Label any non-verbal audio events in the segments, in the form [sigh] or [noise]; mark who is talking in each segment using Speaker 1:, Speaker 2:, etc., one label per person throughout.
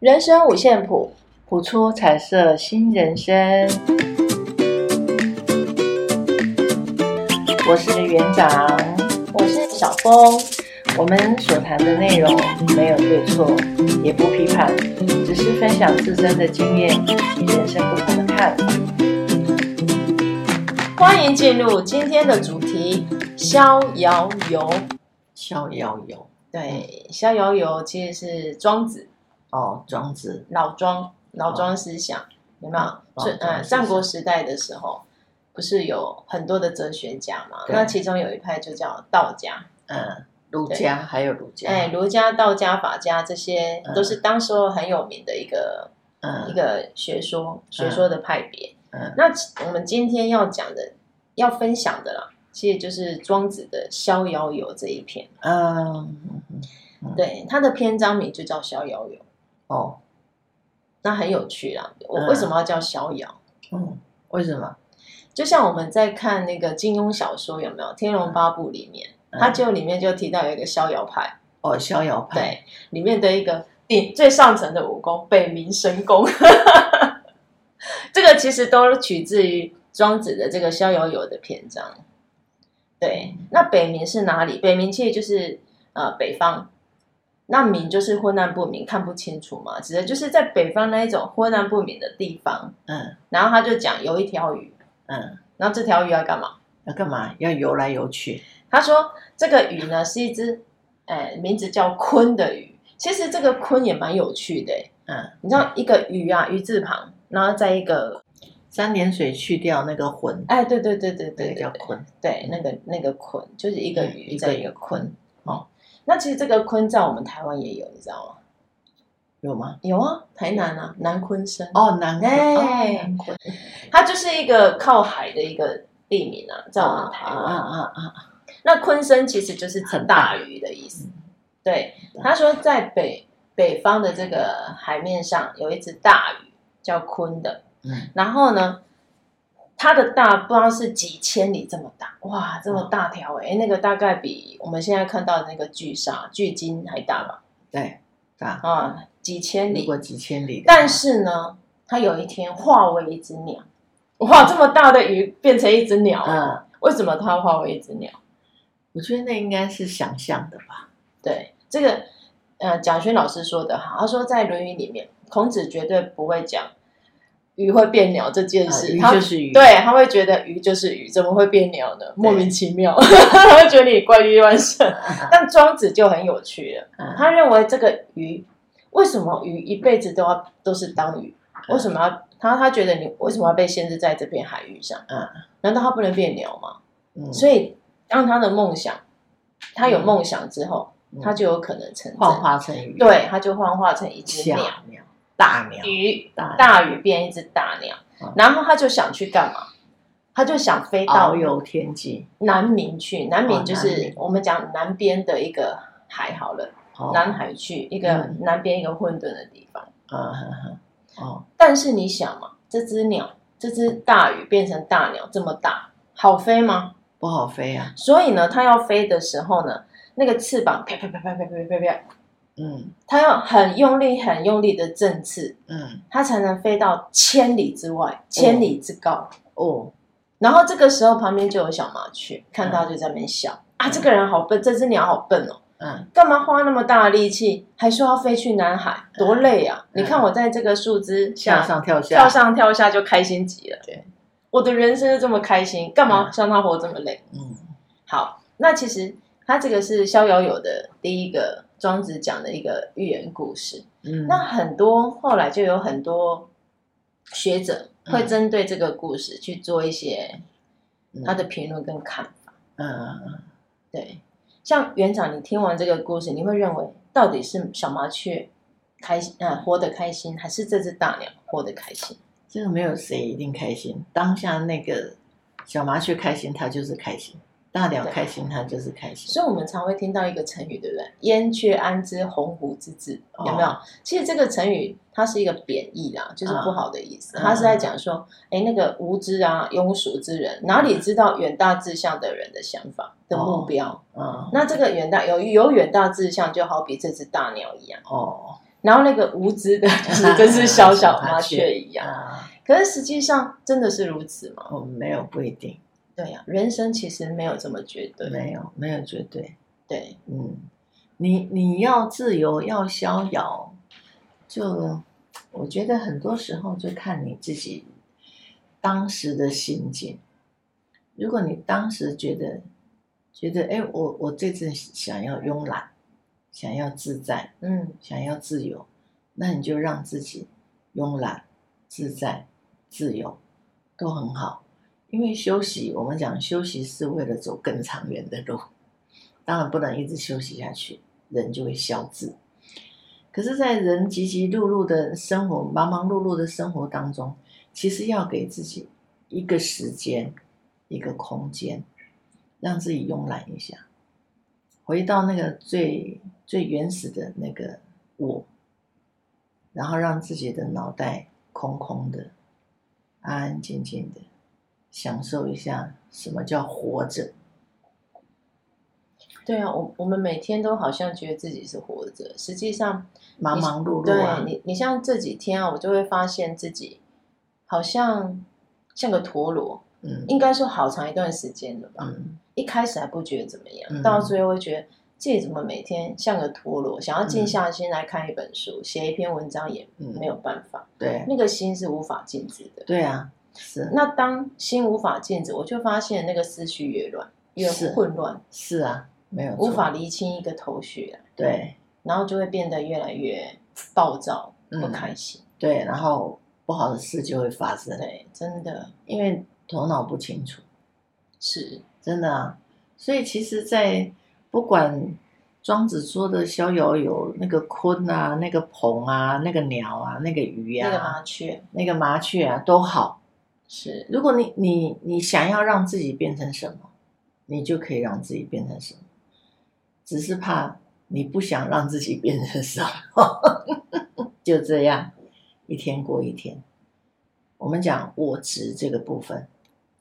Speaker 1: 人生五线谱，
Speaker 2: 谱出彩色新人生。我是园长，
Speaker 1: 我是小峰。
Speaker 2: 我们所谈的内容没有对错，也不批判，只是分享自身的经验与人生不同的看法。
Speaker 1: 欢迎进入今天的主题：逍遥游。
Speaker 2: 逍遥游，
Speaker 1: 对，逍遥游其实是庄子。
Speaker 2: 哦，庄子，
Speaker 1: 老庄，老庄思想、哦、有没有？是嗯，战国时代的时候，不是有很多的哲学家嘛？那其中有一派就叫道家，
Speaker 2: 嗯，儒家还有儒家，
Speaker 1: 哎，儒家、道家、法家这些都是当时候很有名的一个、嗯、一个学说，学说的派别。嗯，那我们今天要讲的、要分享的啦，其实就是庄子的《逍遥游》这一篇。嗯，嗯对，他的篇章名就叫《逍遥游》。哦，那很有趣啦！我为什么要叫逍遥？
Speaker 2: 嗯，为什么？
Speaker 1: 就像我们在看那个金庸小说，有没有《天龙八部》里面，嗯、它就里面就提到有一个逍遥派。
Speaker 2: 哦，逍遥派，
Speaker 1: 对，里面的一个顶最上层的武功北冥神功，[laughs] 这个其实都取自于庄子的这个《逍遥游》的篇章。对，那北冥是哪里？北冥其实就是呃北方。那明就是昏暗不明，看不清楚嘛，指的就是在北方那一种昏暗不明的地方。嗯，然后他就讲有一条鱼，嗯，然后这条鱼要干嘛？
Speaker 2: 要干嘛？要游来游去。
Speaker 1: 他说这个鱼呢是一只，哎，名字叫鲲的鱼。其实这个鲲也蛮有趣的，嗯，你知道一个鱼啊，鱼字旁，然后在一个
Speaker 2: 三点水去掉那个魂，
Speaker 1: 哎，对对对对对，对，
Speaker 2: 叫鲲，
Speaker 1: 对，那个那个鲲就是一个鱼在一个鲲，哦。那其实这个鲲在我们台湾也有，你知道吗？
Speaker 2: 有吗？
Speaker 1: 有啊，台南啊，南鲲鯓。
Speaker 2: 哦，南鲲，
Speaker 1: 哎，南鲲，它就是一个靠海的一个地名啊，在我们台湾。啊啊啊！那鲲鯓其实就是很大鱼的意思。对，他说在北北方的这个海面上有一只大鱼叫鲲的。嗯。然后呢？它的大不知道是几千里这么大，哇，这么大条哎、欸，那个大概比我们现在看到的那个巨鲨、巨鲸还大吧？
Speaker 2: 对，大
Speaker 1: 啊，几千里，
Speaker 2: 如果几千里。
Speaker 1: 但是呢，它有一天化为一只鸟，哇，这么大的鱼变成一只鸟，嗯，为什么它化为一只鸟？
Speaker 2: 我觉得那应该是想象的吧。
Speaker 1: 对，这个呃，蒋勋老师说的哈，他说在《论语》里面，孔子绝对不会讲。鱼会变鸟这件事，
Speaker 2: 啊、鱼就是鱼，
Speaker 1: 对，他会觉得鱼就是鱼，怎么会变鸟呢？莫名其妙，[laughs] 他会觉得你怪力乱神。但庄子就很有趣了，他认为这个鱼，为什么鱼一辈子都要都是当鱼？为什么要他？他觉得你为什么要被限制在这片海域上？嗯，难道他不能变鸟吗？嗯，所以当他的梦想，他有梦想之后，他就有可能成
Speaker 2: 幻化成鱼，
Speaker 1: 对，他就幻化成一只鸟。
Speaker 2: 大鸟
Speaker 1: 鱼，大鱼变一只大鸟，然后他就想去干嘛？他就想飞到
Speaker 2: 遨游天际，
Speaker 1: 南冥去。南冥就是我们讲南边的一个海，好了，南海去一个南边一个混沌的地方。哦，但是你想嘛，这只鸟，这只大鱼变成大鸟这么大，好飞吗？
Speaker 2: 不好飞啊。
Speaker 1: 所以呢，它要飞的时候呢，那个翅膀啪啪啪啪啪啪啪啪。嗯，它要很用力、很用力的振翅，嗯，它才能飞到千里之外、千里之高。哦。然后这个时候旁边就有小麻雀，看到就在那边笑。啊，这个人好笨，这只鸟好笨哦，嗯，干嘛花那么大的力气，还说要飞去南海，多累啊！你看我在这个树枝下
Speaker 2: 上跳下，
Speaker 1: 跳上跳下就开心极了。对，我的人生就这么开心，干嘛像他活这么累？嗯，好，那其实他这个是《逍遥游》的第一个。庄子讲的一个寓言故事，嗯，那很多后来就有很多学者会针对这个故事去做一些他的评论跟看法，嗯嗯嗯，对，像园长，你听完这个故事，你会认为到底是小麻雀开心，嗯，活得开心，还是这只大鸟活得开心？
Speaker 2: 这个没有谁一定开心，当下那个小麻雀开心，它就是开心。大鸟开心，它就是开心。
Speaker 1: 所以，我们常会听到一个成语，对不对？“燕雀安知鸿鹄之志”，有没有？其实这个成语它是一个贬义啦，就是不好的意思。它是在讲说，哎，那个无知啊、庸俗之人，哪里知道远大志向的人的想法的目标？嗯，那这个远大有有远大志向，就好比这只大鸟一样。哦，然后那个无知的，就 [laughs] 是跟是小小麻雀一样。可是实际上真的是如此吗？
Speaker 2: 哦，没有，不一定。
Speaker 1: 对呀，人生其实没有这么绝对。
Speaker 2: 没有，没有绝对。
Speaker 1: 对，
Speaker 2: 嗯，你你要自由，要逍遥，就我觉得很多时候就看你自己当时的心境。如果你当时觉得觉得，哎，我我这次想要慵懒，想要自在，嗯，想要自由，那你就让自己慵懒、自在、自由，都很好。因为休息，我们讲休息是为了走更长远的路，当然不能一直休息下去，人就会消滞。可是，在人急急碌碌的生活、忙忙碌碌的生活当中，其实要给自己一个时间、一个空间，让自己慵懒一下，回到那个最最原始的那个我，然后让自己的脑袋空空的、安安静静的。享受一下什么叫活着？
Speaker 1: 对啊，我我们每天都好像觉得自己是活着，实际上
Speaker 2: 忙忙碌碌啊。
Speaker 1: 对你，你像这几天啊，我就会发现自己好像像个陀螺，嗯，应该说好长一段时间了吧。嗯，一开始还不觉得怎么样，嗯，到最后会觉得自己怎么每天像个陀螺，想要静下心来看一本书，写，嗯，一篇文章也没有办法。
Speaker 2: 对，
Speaker 1: 那个心是无法静止的。
Speaker 2: 对啊。是，
Speaker 1: 那当心无法静止，我就发现那个思绪越乱，越混乱。
Speaker 2: 是，啊，没有
Speaker 1: 无法厘清一个头绪。
Speaker 2: 对，
Speaker 1: 然后就会变得越来越暴躁，不开心。
Speaker 2: 嗯，对，然后不好的事就会发生。
Speaker 1: 对，真的，
Speaker 2: 因为头脑不清楚。
Speaker 1: 是，
Speaker 2: 真的啊。所以其实，在不管庄子说的逍遥游，那个鲲啊，那个鹏啊，那个鸟啊，那个鱼啊，
Speaker 1: 那个麻雀，
Speaker 2: 那个麻雀啊，都好。
Speaker 1: 是，
Speaker 2: 如果你你你想要让自己变成什么，你就可以让自己变成什么，只是怕你不想让自己变成什么，[laughs] 就这样一天过一天。我们讲我执这个部分，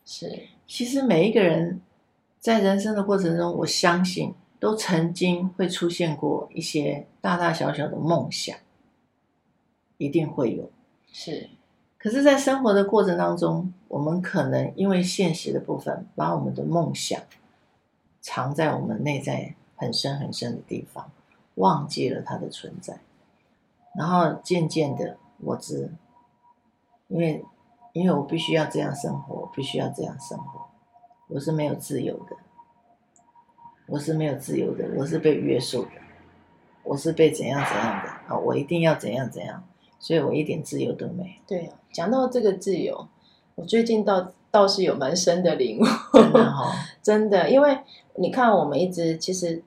Speaker 1: 是，
Speaker 2: 其实每一个人在人生的过程中，我相信都曾经会出现过一些大大小小的梦想，一定会有，
Speaker 1: 是。
Speaker 2: 可是，在生活的过程当中，我们可能因为现实的部分，把我们的梦想藏在我们内在很深很深的地方，忘记了它的存在。然后渐渐的，我知，因为因为我必须要这样生活，必须要这样生活，我是没有自由的，我是没有自由的，我是被约束的，我是被怎样怎样的啊，我一定要怎样怎样。所以我一点自由都没有。
Speaker 1: 对，讲到这个自由，我最近倒倒是有蛮深的领悟。[laughs]
Speaker 2: 真的
Speaker 1: 真的，因为你看，我们一直其实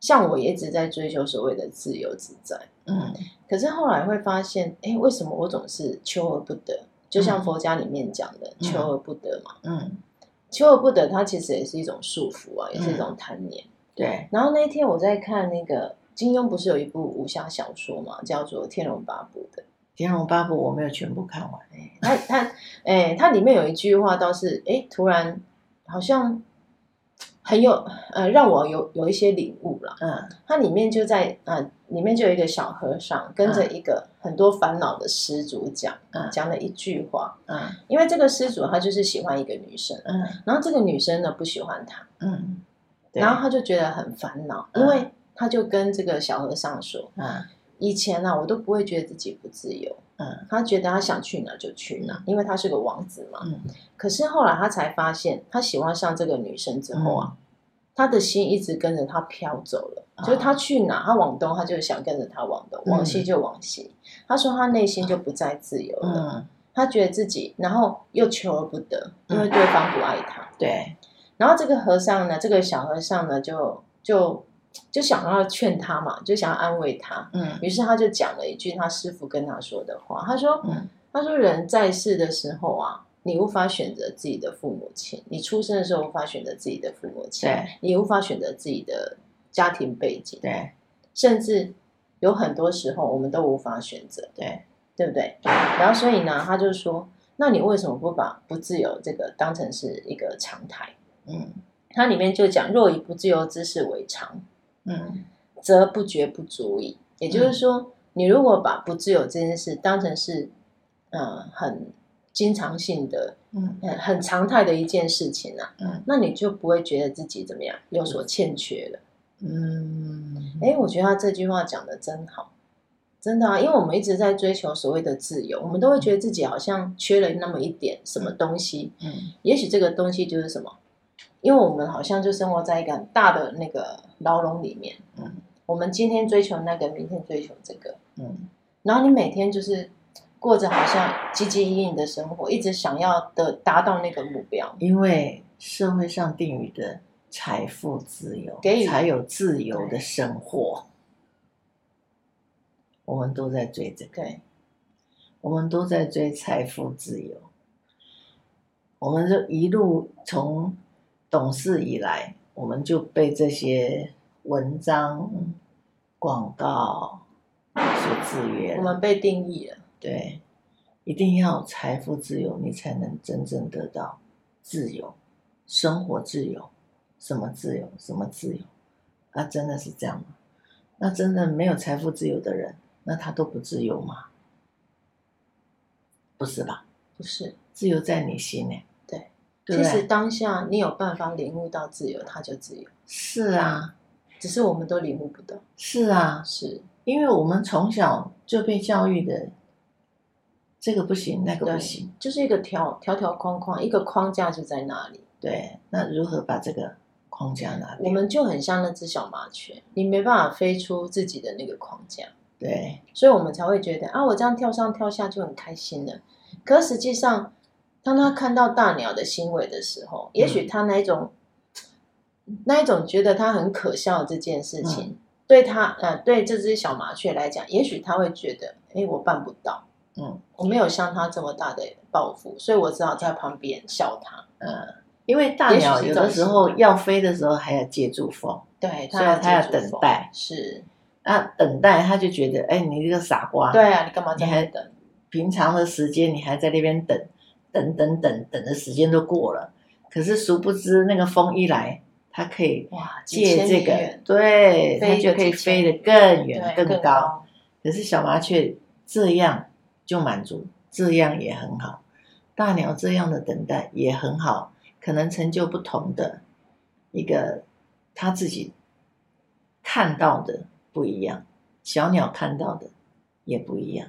Speaker 1: 像我也一直在追求所谓的自由自在。嗯。可是后来会发现，哎，为什么我总是求而不得？就像佛家里面讲的，嗯、求而不得嘛。嗯。求而不得，它其实也是一种束缚啊，也是一种贪念。嗯、
Speaker 2: 对。
Speaker 1: 然后那一天我在看那个金庸，不是有一部武侠小说嘛，叫做《天龙八部》的。
Speaker 2: 《天龙八部》我没有全部看完，
Speaker 1: 他他哎，它里面有一句话倒是哎，突然好像很有呃，让我有有一些领悟了。嗯，它里面就在呃，里面就有一个小和尚跟着一个很多烦恼的施主讲，嗯，讲了一句话，嗯，因为这个施主他就是喜欢一个女生，嗯，然后这个女生呢不喜欢他，嗯，然后他就觉得很烦恼，因为他就跟这个小和尚说，嗯。以前呢、啊，我都不会觉得自己不自由。嗯，他觉得他想去哪就去哪，因为他是个王子嘛。嗯。可是后来他才发现，他喜欢上这个女生之后啊，嗯、他的心一直跟着他飘走了。嗯、就是他去哪，他往东，他就想跟着他往东；往西就往西。嗯、他说他内心就不再自由了。嗯。他觉得自己，然后又求而不得，因为对方不爱他。
Speaker 2: 对、嗯。
Speaker 1: 然后这个和尚呢，这个小和尚呢，就就。就想要劝他嘛，就想要安慰他。嗯，于是他就讲了一句他师傅跟他说的话。他说：“嗯，他说人在世的时候啊，你无法选择自己的父母亲，你出生的时候无法选择自己的父母亲，对，你无法选择自己的家庭背景，
Speaker 2: 对，
Speaker 1: 甚至有很多时候我们都无法选择，
Speaker 2: 对，
Speaker 1: 对不对？然后所以呢，他就说：那你为什么不把不自由这个当成是一个常态？嗯，它里面就讲：若以不自由之事为常。”嗯，则不觉不足矣。也就是说，嗯、你如果把不自由这件事当成是，嗯、呃，很经常性的，嗯，很常态的一件事情啊，嗯，那你就不会觉得自己怎么样有所欠缺了。嗯，哎，我觉得他这句话讲的真好，真的啊，因为我们一直在追求所谓的自由，我们都会觉得自己好像缺了那么一点什么东西。嗯，也许这个东西就是什么？因为我们好像就生活在一个很大的那个牢笼里面。嗯，我们今天追求那个，明天追求这个。嗯，然后你每天就是过着好像汲汲营营的生活，一直想要的达到那个目标。
Speaker 2: 因为社会上定义的。财富自由，给才有自由的生活。我们都在追这个，对，我们都在追财富自由。我们就一路从懂事以来，我们就被这些文章、广告所制约。
Speaker 1: 我们被定义了，
Speaker 2: 对，一定要财富自由，你才能真正得到自由，生活自由。什么自由？什么自由？啊，真的是这样吗？那真的没有财富自由的人，那他都不自由吗？不是吧？
Speaker 1: 不是，
Speaker 2: 自由在你心
Speaker 1: 里。其实当下你有办法领悟到自由，它就自由。
Speaker 2: 是啊，
Speaker 1: 只是我们都领悟不到。
Speaker 2: 是啊，
Speaker 1: 是
Speaker 2: 因为我们从小就被教育的，这个不行，那个不行，
Speaker 1: 就是一个条条条框框，一个框架就在那里。
Speaker 2: 对，那如何把这个？框架那里，
Speaker 1: 我们就很像那只小麻雀，你没办法飞出自己的那个框架。
Speaker 2: 对，
Speaker 1: 所以我们才会觉得啊，我这样跳上跳下就很开心了。可实际上，当他看到大鸟的行为的时候，也许他那一种、嗯、那一种觉得他很可笑这件事情，嗯、对他呃，对这只小麻雀来讲，也许他会觉得，哎，我办不到，嗯，我没有像他这么大的抱负，所以我只好在旁边笑他，嗯。
Speaker 2: 因为大鸟有的时候要飞的时候还要借助风，
Speaker 1: 对，
Speaker 2: 所以它要等待。
Speaker 1: 是，
Speaker 2: 那等待他就觉得，哎，你这个傻瓜，
Speaker 1: 对啊，你干嘛这样等？
Speaker 2: 平常的时间你还在那边等，等等等等的时间都过了，可是殊不知那个风一来，它可以哇借这个，对，它就可以飞得更远更高，更高。可是小麻雀这样就满足，这样也很好。大鸟这样的等待也很好。可能成就不同的一个他自己看到的不一样，小鸟看到的也不一样，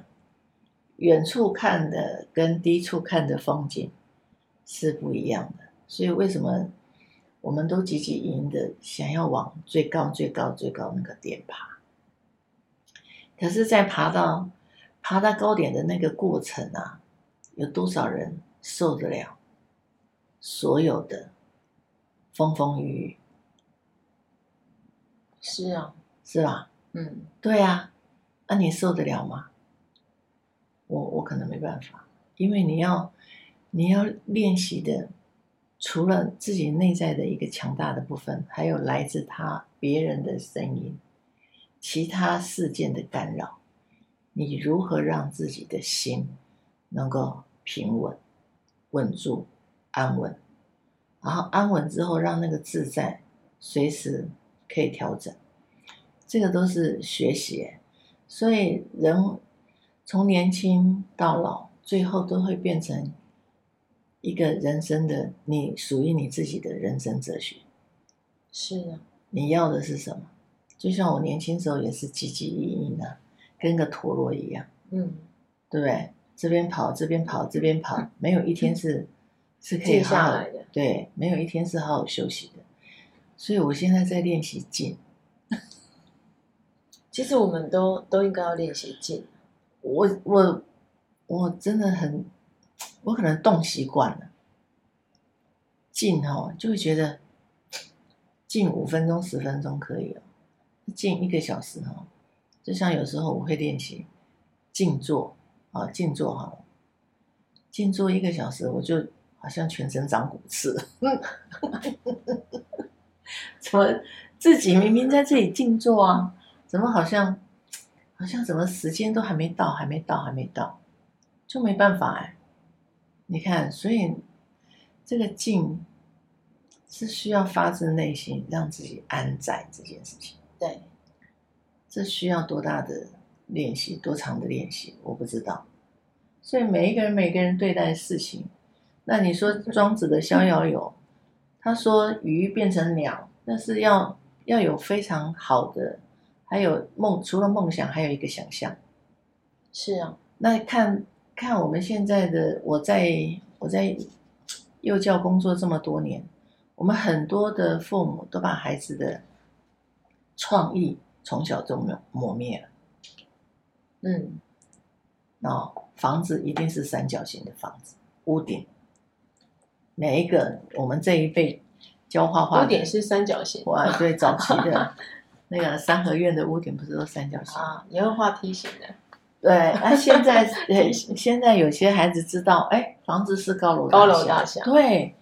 Speaker 2: 远处看的跟低处看的风景是不一样的。所以为什么我们都汲汲营营的想要往最高、最高、最高那个点爬？可是，在爬到爬到高点的那个过程啊，有多少人受得了？所有的风风雨雨，
Speaker 1: 是啊，
Speaker 2: 是吧？嗯，对啊，那你受得了吗？我我可能没办法，因为你要你要练习的，除了自己内在的一个强大的部分，还有来自他别人的声音，其他事件的干扰，你如何让自己的心能够平稳、稳住？安稳，然后安稳之后，让那个自在随时可以调整，这个都是学习。所以人从年轻到老，最后都会变成一个人生的你属于你自己的人生哲学。
Speaker 1: 是啊，
Speaker 2: 你要的是什么？就像我年轻时候也是汲汲营营的，跟个陀螺一样，嗯，对不对？这边跑，这边跑，这边跑，没有一天是。[laughs] 是可以好好
Speaker 1: 下来的，
Speaker 2: 对，没有一天是好好休息的，所以我现在在练习静。
Speaker 1: 其实我们都都应该要练习静。
Speaker 2: 我我我真的很，我可能动习惯了，静哦，就会觉得静五分钟、十分钟可以哦，静一个小时哦，就像有时候我会练习静坐啊，静坐好了，静坐一个小时我就。好像全身长骨刺，[laughs] 怎么自己明明在这里静坐啊？怎么好像好像怎么时间都还没到，还没到，还没到，就没办法哎。你看，所以这个静是需要发自内心让自己安在这件事情。
Speaker 1: 对，
Speaker 2: 这需要多大的练习，多长的练习，我不知道。所以每一个人，每个人对待事情，那你说庄子的《逍遥游》，他说鱼变成鸟，那是要要有非常好的，还有梦，除了梦想，还有一个想象。
Speaker 1: 是啊，
Speaker 2: 那看看我们现在的，我在我在幼教工作这么多年，我们很多的父母都把孩子的创意从小就磨磨灭了。嗯，哦，房子一定是三角形的房子，屋顶，每一个我们这一辈教画画，
Speaker 1: 屋顶是三角形。
Speaker 2: 哇，对，早期的 [laughs] 那个三合院的屋顶不是都三角形
Speaker 1: 啊？也会画梯形的。
Speaker 2: 对，那现在现在有些孩子知道，哎，房子是高楼
Speaker 1: 高楼大厦。
Speaker 2: 对，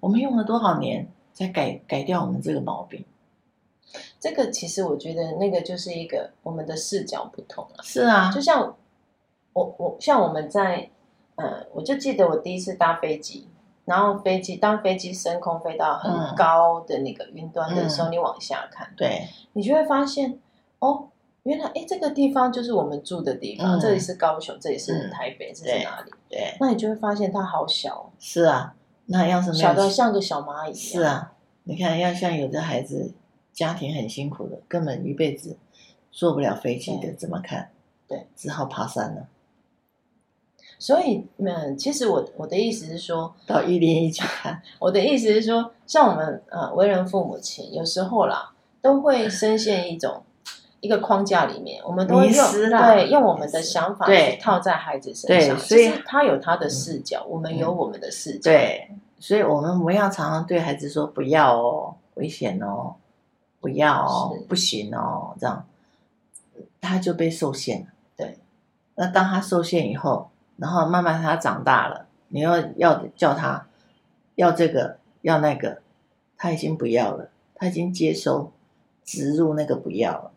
Speaker 2: 我们用了多少年才改改掉我们这个毛病？
Speaker 1: 这个其实我觉得那个就是一个我们的视角不同了。
Speaker 2: 是啊，
Speaker 1: 就像我我像我们在呃，我就记得我第一次搭飞机，然后飞机当飞机升空飞到很高的那个云端的时候，嗯、你往下看，
Speaker 2: 对，
Speaker 1: 你就会发现哦，原来哎这个地方就是我们住的地方，嗯、这里是高雄，这里是台北，嗯、这是哪里？
Speaker 2: 对，
Speaker 1: 那你就会发现它好小。
Speaker 2: 是啊，那要是
Speaker 1: 小的像个小蚂蚁。
Speaker 2: 是啊，你看要像有的孩子。家庭很辛苦的，根本一辈子坐不了飞机的，怎么看？
Speaker 1: 对，
Speaker 2: 只好爬山了。
Speaker 1: 所以，嗯，其实我我的意思是说，
Speaker 2: 到一零一去看。
Speaker 1: 我的意思是说，像我们呃为人父母亲，有时候啦，都会深陷一种一个框架里面，我们都会用对用我们的想法去套在孩子身上，所以他有他的视角，嗯、我们有我们的视角。
Speaker 2: 对，所以我们不要常常对孩子说不要哦，危险哦。不要哦，不行哦，这样他就被受限了。
Speaker 1: 对，
Speaker 2: 那当他受限以后，然后慢慢他长大了，你要要叫他要这个要那个，他已经不要了，他已经接收植入那个不要了。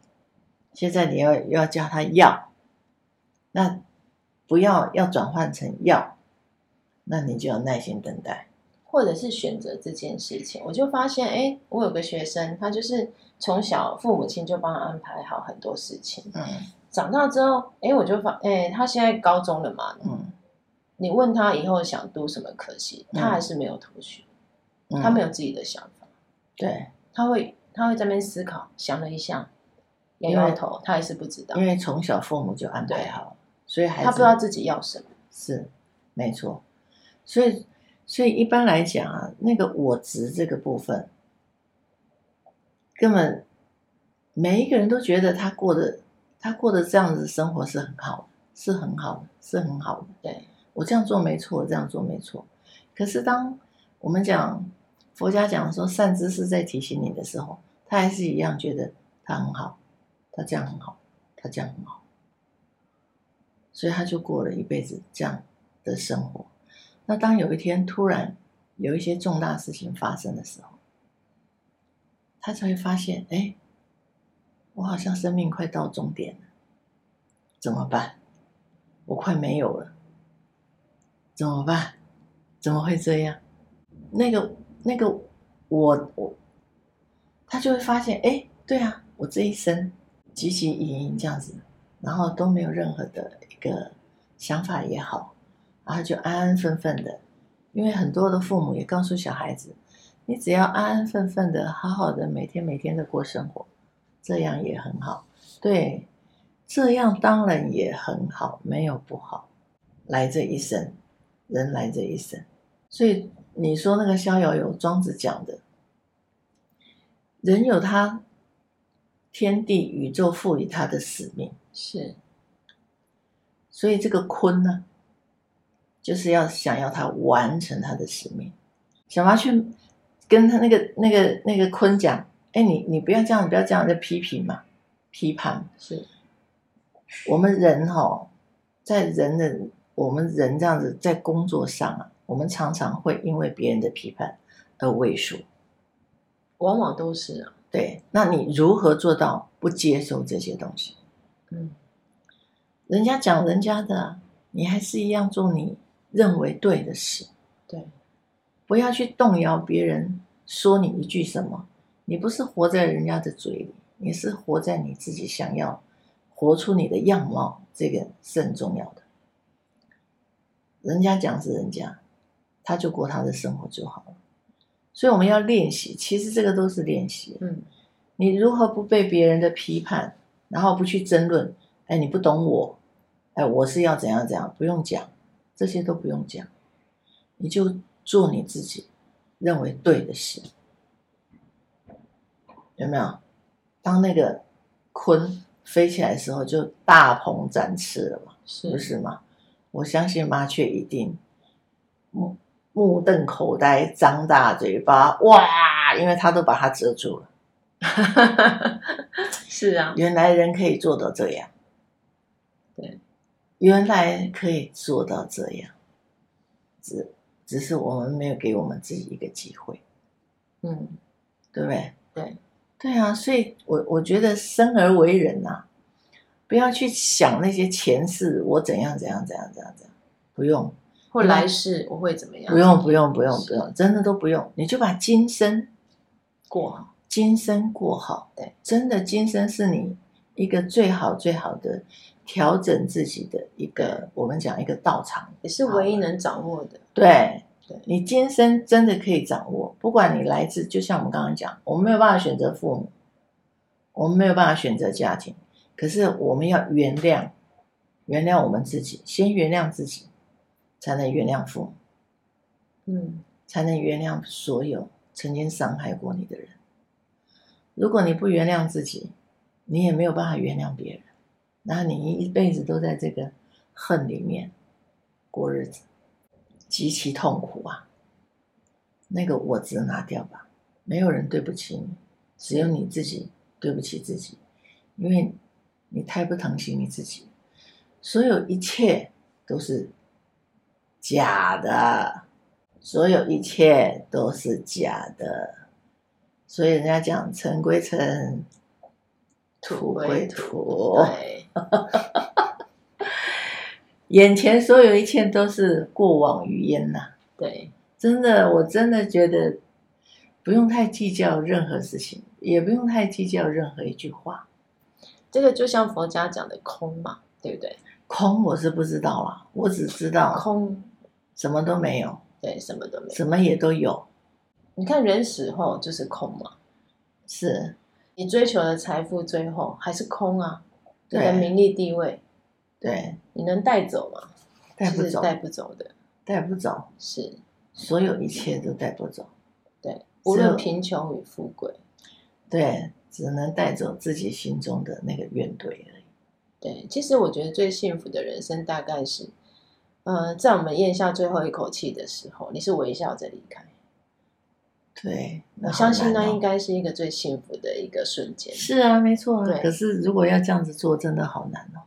Speaker 2: 现在你要要叫他要，那不要要转换成要，那你就要耐心等待。
Speaker 1: 或者是选择这件事情，我就发现，哎，我有个学生，他就是从小父母亲就帮他安排好很多事情。嗯，长大之后，哎，我就发，哎，他现在高中了嘛。嗯，你问他以后想读什么科系，他还是没有头绪，嗯、他没有自己的想法。
Speaker 2: 对，
Speaker 1: 他会，他会在那边思考，想了一下，摇摇头，他还是不知道。
Speaker 2: 因为从小父母就安排好，对所以还
Speaker 1: 他不知道自己要什么。
Speaker 2: 是，没错，所以。所以一般来讲啊，那个我值这个部分，根本每一个人都觉得他过的他过的这样子生活是很好，是很好的，是很好的。
Speaker 1: 对，
Speaker 2: 我这样做没错，这样做没错。可是当我们讲佛家讲说善知识在提醒你的时候，他还是一样觉得他很好，他这样很好，他这样很好，所以他就过了一辈子这样的生活。那当有一天突然有一些重大事情发生的时候，他才会发现，哎，我好像生命快到终点了，怎么办？我快没有了，怎么办？怎么会这样？那个那个我我，他就会发现，哎，对啊，我这一生汲汲营营这样子，然后都没有任何的一个想法也好。然后就安安分分的，因为很多的父母也告诉小孩子，你只要安安分分的，好好的每天每天的过生活，这样也很好。对，这样当然也很好，没有不好。来这一生，人来这一生，所以你说那个《逍遥游》，庄子讲的，人有他天地宇宙赋予他的使命，
Speaker 1: 是。
Speaker 2: 所以这个坤呢？就是要想要他完成他的使命，小麻去跟他那个那个那个坤讲，哎，你你不要这样，不要这样，在批评嘛，批判
Speaker 1: 是。
Speaker 2: 我们人哈、哦，在人的我们人这样子在工作上啊，我们常常会因为别人的批判而畏缩，
Speaker 1: 往往都是啊。
Speaker 2: 对，那你如何做到不接受这些东西？嗯，人家讲人家的，你还是一样做你。认为对的事，
Speaker 1: 对，
Speaker 2: 不要去动摇别人说你一句什么。你不是活在人家的嘴里，你是活在你自己想要活出你的样貌，这个是很重要的。人家讲是人家，他就过他的生活就好了。所以我们要练习，其实这个都是练习。
Speaker 1: 嗯，
Speaker 2: 你如何不被别人的批判，然后不去争论？哎，你不懂我，哎，我是要怎样怎样，不用讲，这些都不用讲，你就做你自己认为对的事，有没有？当那个鲲飞起来的时候，就大鹏展翅了嘛，是不是嘛？我相信麻雀一定目目瞪口呆，张大嘴巴，哇！因为它都把它遮住了。[laughs]
Speaker 1: 是啊，
Speaker 2: 原来人可以做到这样。
Speaker 1: 对，
Speaker 2: 原来可以做到这样，只只是我们没有给我们自己一个机会。
Speaker 1: 嗯，
Speaker 2: 对不对？
Speaker 1: 对，
Speaker 2: 对啊，所以我我觉得生而为人呐、啊。不要去想那些前世我怎样怎样怎样怎样怎样，不用。
Speaker 1: 或来世我会怎么样？
Speaker 2: 不用不用不用不用，真的都不用。你就把今生
Speaker 1: 过好，
Speaker 2: 今生过好。
Speaker 1: 对，真的今生是你一个最好最好的调整自己的一个，我们讲一个道场，也是唯一能掌握的。对，对你今生真的可以掌握，不管你来自，就像我们刚刚讲，我们没有办法选择父母，我们没有办法选择家庭。可是我们要原谅，原谅我们自己，先原谅自己，才能原谅父母，嗯，才能原谅所有曾经伤害过你的人。如果你不原谅自己，你也没有办法原谅别人，然后你一辈子都在这个恨里面过日子，极其痛苦啊！那个我字拿掉吧，没有人对不起你，只有你自己对不起自己，因为。你太不疼惜你自己，所有一切都是假的，所有一切都是假的，所以人家讲尘归尘，土归土，对，[laughs] 眼前所有一切都是过往云烟呐。对，真的，我真的觉得不用太计较任何事情，也不用太计较任何一句话。这个就像佛家讲的空嘛，对不对？空我是不知道啦，我只知道空，什么都没有，对，什么都没有，什么也都有。你看人死后就是空嘛，是你追求的财富最后还是空啊？对，你的名利地位，对，你能带走吗？带不走，带不走的，带不走，是所有一切都带不走，对，无论贫穷与富贵，对。只能带走自己心中的那个怨怼而已。对，其实我觉得最幸福的人生大概是，呃，在我们咽下最后一口气的时候，你是微笑着离开。对，我相信那应该是一个最幸福的一个瞬间。是啊，没错。对，可是如果要这样子做，真的好难哦，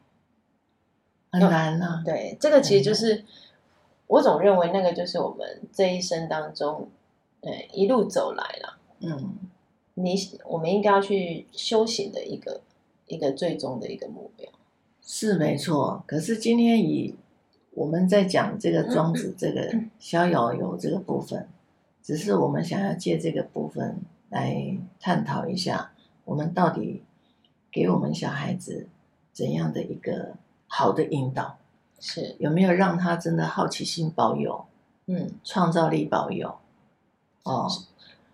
Speaker 1: 很难啊。对，这个其实就是我总认为那个就是我们这一生当中，对，一路走来了，嗯。你我们应该要去修行的一个一个最终的一个目标是没错。可是今天以我们在讲这个庄子这个逍遥游这个部分，只是我们想要借这个部分来探讨一下，我们到底给我们小孩子怎样的一个好的引导？是有没有让他真的好奇心保有？嗯，创造力保有？哦，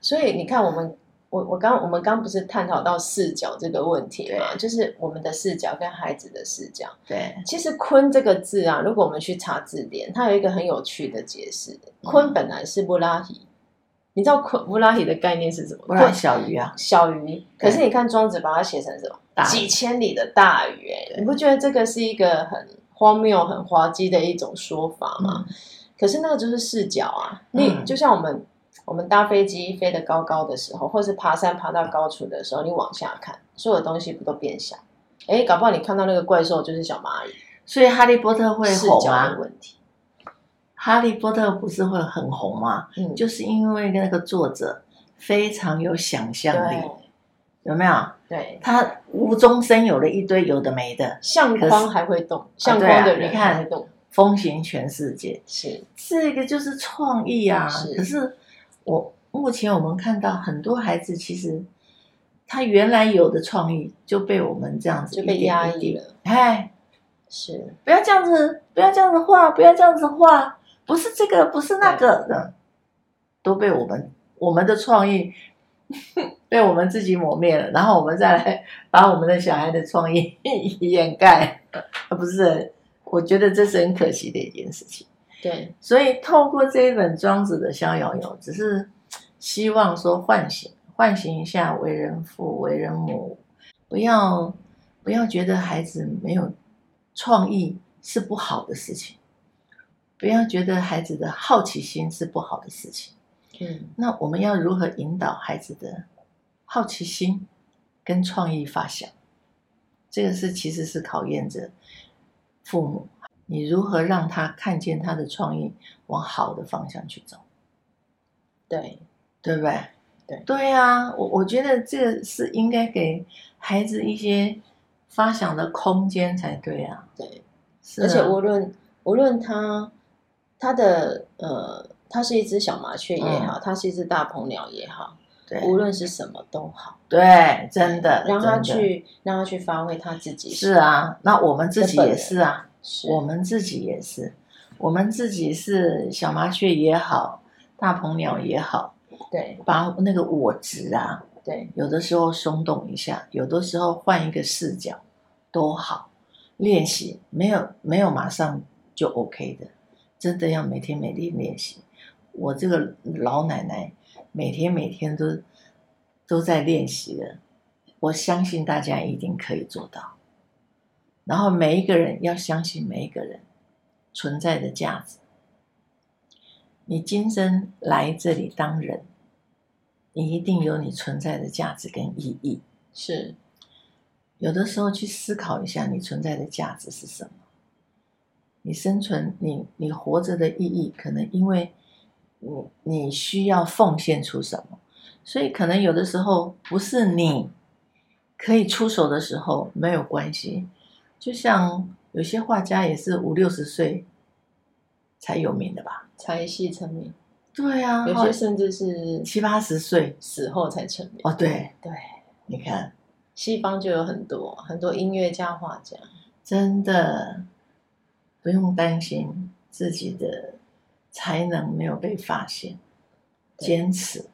Speaker 1: 所以你看我们。我我刚我们刚不是探讨到视角这个问题嘛？就是我们的视角跟孩子的视角。对，其实“鲲”这个字啊，如果我们去查字典，它有一个很有趣的解释。鲲本来是布拉提，你知道鲲布拉提的概念是什么？布拉小鱼啊，小鱼。可是你看庄子把它写成什么？几千里的大雨，你不觉得这个是一个很荒谬、很滑稽的一种说法吗？嗯、可是那个就是视角啊，你、嗯、就像我们。我们搭飞机飞得高高的时候，或是爬山爬到高处的时候，你往下看，所有东西不都变小？哎，搞不好你看到那个怪兽就是小蚂蚁。所以哈利波特会红吗？问题。哈利波特不是会很红吗？嗯，就是因为那个作者非常有想象力，有没有？对，他无中生有了一堆有的没的，相框还会动，相框的人还会动，风行全世界，是这个就是创意啊！可是。我目前我们看到很多孩子，其实
Speaker 2: 他原来有的创意就被我们这样子
Speaker 1: 就被压抑了。
Speaker 2: 哎，
Speaker 1: 是。
Speaker 2: 不要这样子，不要这样子画，不要这样子画，不是这个，不是那个的，都被我们我们的创意被我们自己抹灭了，然后我们再来 [laughs] 把我们的小孩的创意 [laughs] 掩盖，不是？我觉得这是很可惜的一件事情。
Speaker 1: 对，
Speaker 2: 所以透过这一本庄子的《逍遥游》，只是希望说唤醒。唤醒一下为人父、为人母，不要不要觉得孩子没有创意是不好的事情，不要觉得孩子的好奇心是不好的事情。
Speaker 1: 嗯，
Speaker 2: 那我们要如何引导孩子的好奇心跟创意发想？这个是其实是考验着父母，你如何让他看见他的创意往好的方向去走？
Speaker 1: 对，
Speaker 2: 对不对？
Speaker 1: 对
Speaker 2: 对啊，我我觉得这个是应该给孩子一些发想的空间才对啊。
Speaker 1: 对，
Speaker 2: 是啊，
Speaker 1: 而且无论无论他他的呃，他是一只小麻雀也好，他、嗯、是一只大鹏鸟也好，
Speaker 2: 对，
Speaker 1: 无论是什么都好。
Speaker 2: 对，真的，
Speaker 1: 让他去让他去发挥他自己。
Speaker 2: 是啊，那我们自己也是啊，
Speaker 1: 是
Speaker 2: 我们自己也是，我们自己是小麻雀也好，大鹏鸟也好。
Speaker 1: 对，
Speaker 2: 把那个我执啊，
Speaker 1: 对，
Speaker 2: 有的时候松动一下，有的时候换一个视角，都好。练习没有没有马上就 OK 的，真的要每天每天练习。我这个老奶奶每天每天都都在练习的，我相信大家一定可以做到。然后每一个人要相信每一个人存在的价值。你今生来这里当人，你一定有你存在的价值跟意义。
Speaker 1: 是，
Speaker 2: 有的时候去思考一下，你存在的价值是什么？你生存，你你活着的意义，可能因为你你需要奉献出什么，所以可能有的时候不是你可以出手的时候，没有关系。就像有些画家也是五六十岁才有名的吧。
Speaker 1: 才戏成名，
Speaker 2: 对啊，
Speaker 1: 有些甚至是
Speaker 2: 七八十岁
Speaker 1: 死后才成名。
Speaker 2: 哦，对
Speaker 1: 对，
Speaker 2: 你看，
Speaker 1: 西方就有很多很多音乐家、画家，
Speaker 2: 真的不用担心自己的才能没有被发现，坚持，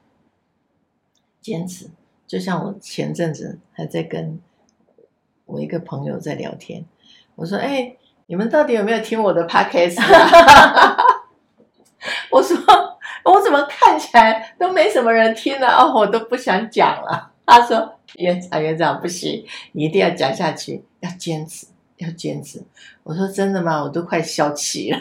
Speaker 2: 坚持。就像我前阵子还在跟我一个朋友在聊天，我说：“哎，你们到底有没有听我的 podcast 啊？[laughs] ”我说，我怎么看起来都没什么人听呢？哦，我都不想讲了。他说，园长，园长不行，你一定要讲下去，要坚持，要坚持。我说真的吗？我都快消气了。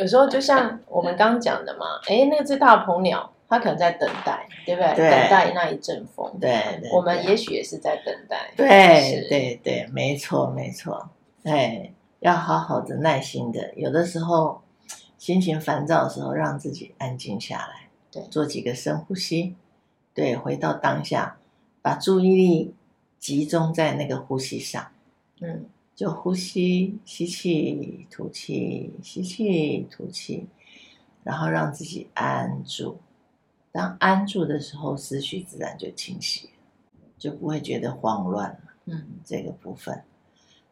Speaker 1: 有时候就像我们刚刚讲的嘛，哎，那只大鹏鸟，它可能在等待，对不对？
Speaker 2: 对，
Speaker 1: 等待那一阵风。
Speaker 2: 对，对
Speaker 1: 我们也许也是在等待。
Speaker 2: 对，对，对，对，没错，没错。哎，要好好的、耐心的，有的时候。心情烦躁的时候，让自己安静下来，
Speaker 1: 对，
Speaker 2: 做几个深呼吸，对，回到当下，把注意力集中在那个呼吸上，
Speaker 1: 嗯，
Speaker 2: 就呼吸，吸气，吐气，吸气，吐气，然后让自己安住。当安住的时候，思绪自然就清晰，就不会觉得慌乱了。
Speaker 1: 嗯，
Speaker 2: 这个部分，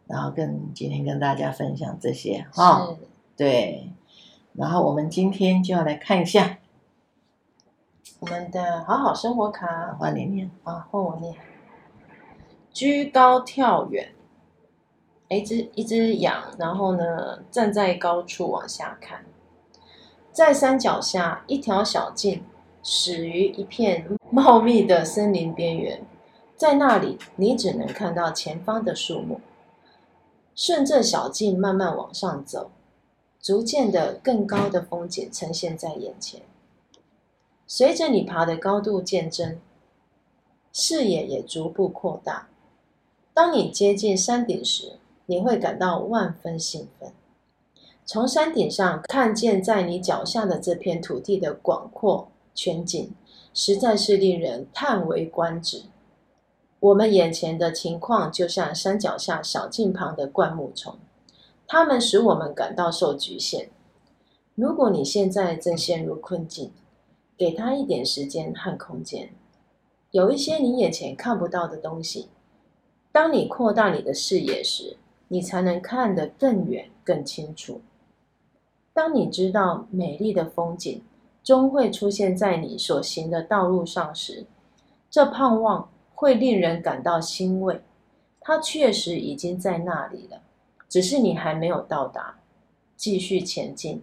Speaker 2: 然后跟今天跟大家分享这些，哈，对。然后我们今天就要来看一下
Speaker 1: 我们的好好生活卡，
Speaker 2: 换你念
Speaker 1: 啊，换我念。居高跳远，一只一只羊，然后呢站在高处往下看，在山脚下一条小径始于一片茂密的森林边缘，在那里你只能看到前方的树木，顺着小径慢慢往上走。逐渐的，更高的风景呈现在眼前。随着你爬的高度渐增，视野也逐步扩大。当你接近山顶时，你会感到万分兴奋。从山顶上看见在你脚下的这片土地的广阔全景，实在是令人叹为观止。我们眼前的情况，就像山脚下小径旁的灌木丛。它们使我们感到受局限。如果你现在正陷入困境，给他一点时间和空间，有一些你眼前看不到的东西。当你扩大你的视野时，你才能看得更远、更清楚。当你知道美丽的风景终会出现在你所行的道路上时，这盼望会令人感到欣慰。它确实已经在那里了，只是你还没有到达。继续前进，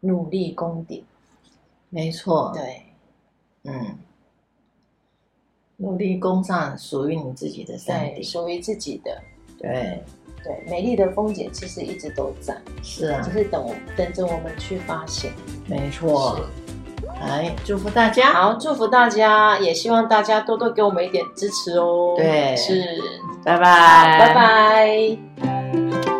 Speaker 1: 努力攻顶。
Speaker 2: 没错，
Speaker 1: 对，
Speaker 2: 嗯，努力攻上属于你自己的山顶，
Speaker 1: 属于自己的。
Speaker 2: 对。
Speaker 1: 对，美丽的风景其实一直都在，
Speaker 2: 是啊，
Speaker 1: 只是等我等着我们去发现。
Speaker 2: 没错，来祝福大家，
Speaker 1: 好，祝福大家，也希望大家多多给我们一点支持哦。
Speaker 2: 对，
Speaker 1: 是，
Speaker 2: 拜拜，
Speaker 1: 拜拜。